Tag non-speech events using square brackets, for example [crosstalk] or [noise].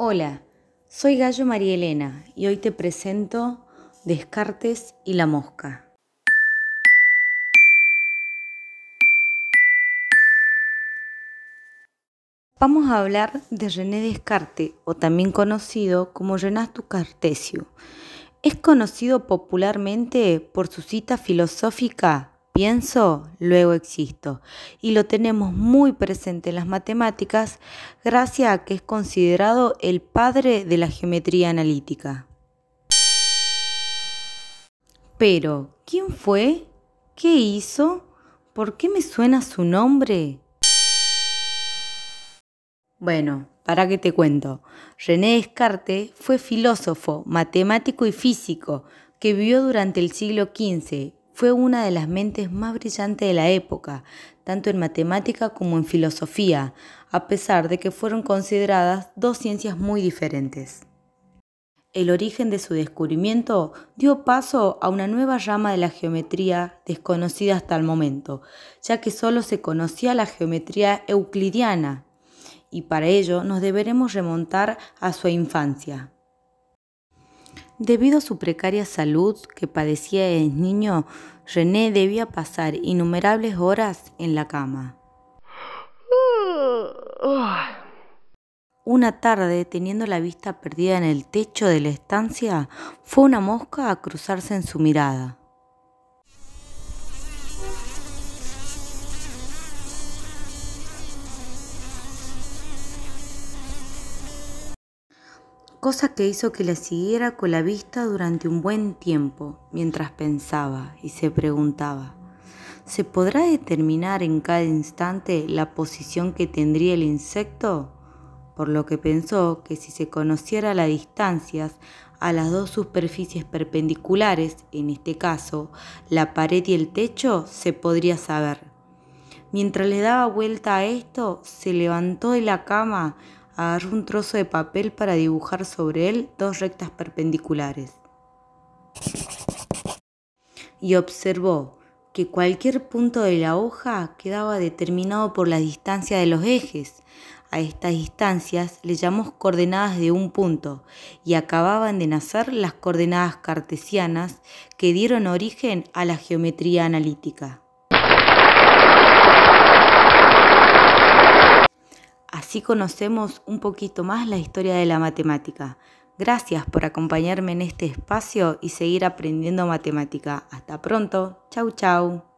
Hola, soy Gallo María Elena y hoy te presento Descartes y la mosca. Vamos a hablar de René Descartes, o también conocido como Renato Cartesio. Es conocido popularmente por su cita filosófica pienso, luego existo. Y lo tenemos muy presente en las matemáticas gracias a que es considerado el padre de la geometría analítica. Pero, ¿quién fue? ¿Qué hizo? ¿Por qué me suena su nombre? Bueno, para qué te cuento. René Descartes fue filósofo, matemático y físico que vivió durante el siglo XV fue una de las mentes más brillantes de la época, tanto en matemática como en filosofía, a pesar de que fueron consideradas dos ciencias muy diferentes. El origen de su descubrimiento dio paso a una nueva rama de la geometría desconocida hasta el momento, ya que solo se conocía la geometría euclidiana, y para ello nos deberemos remontar a su infancia. Debido a su precaria salud que padecía desde niño, René debía pasar innumerables horas en la cama. [sighs] Una tarde, teniendo la vista perdida en el techo de la estancia, fue una mosca a cruzarse en su mirada. Cosa que hizo que la siguiera con la vista durante un buen tiempo, mientras pensaba y se preguntaba, ¿se podrá determinar en cada instante la posición que tendría el insecto? Por lo que pensó que si se conociera las distancias a las dos superficies perpendiculares, en este caso la pared y el techo, se podría saber. Mientras le daba vuelta a esto, se levantó de la cama, agarró un trozo de papel para dibujar sobre él dos rectas perpendiculares. Y observó que cualquier punto de la hoja quedaba determinado por la distancia de los ejes. A estas distancias le llamamos coordenadas de un punto y acababan de nacer las coordenadas cartesianas que dieron origen a la geometría analítica. Así conocemos un poquito más la historia de la matemática. Gracias por acompañarme en este espacio y seguir aprendiendo matemática. Hasta pronto. Chau, chau.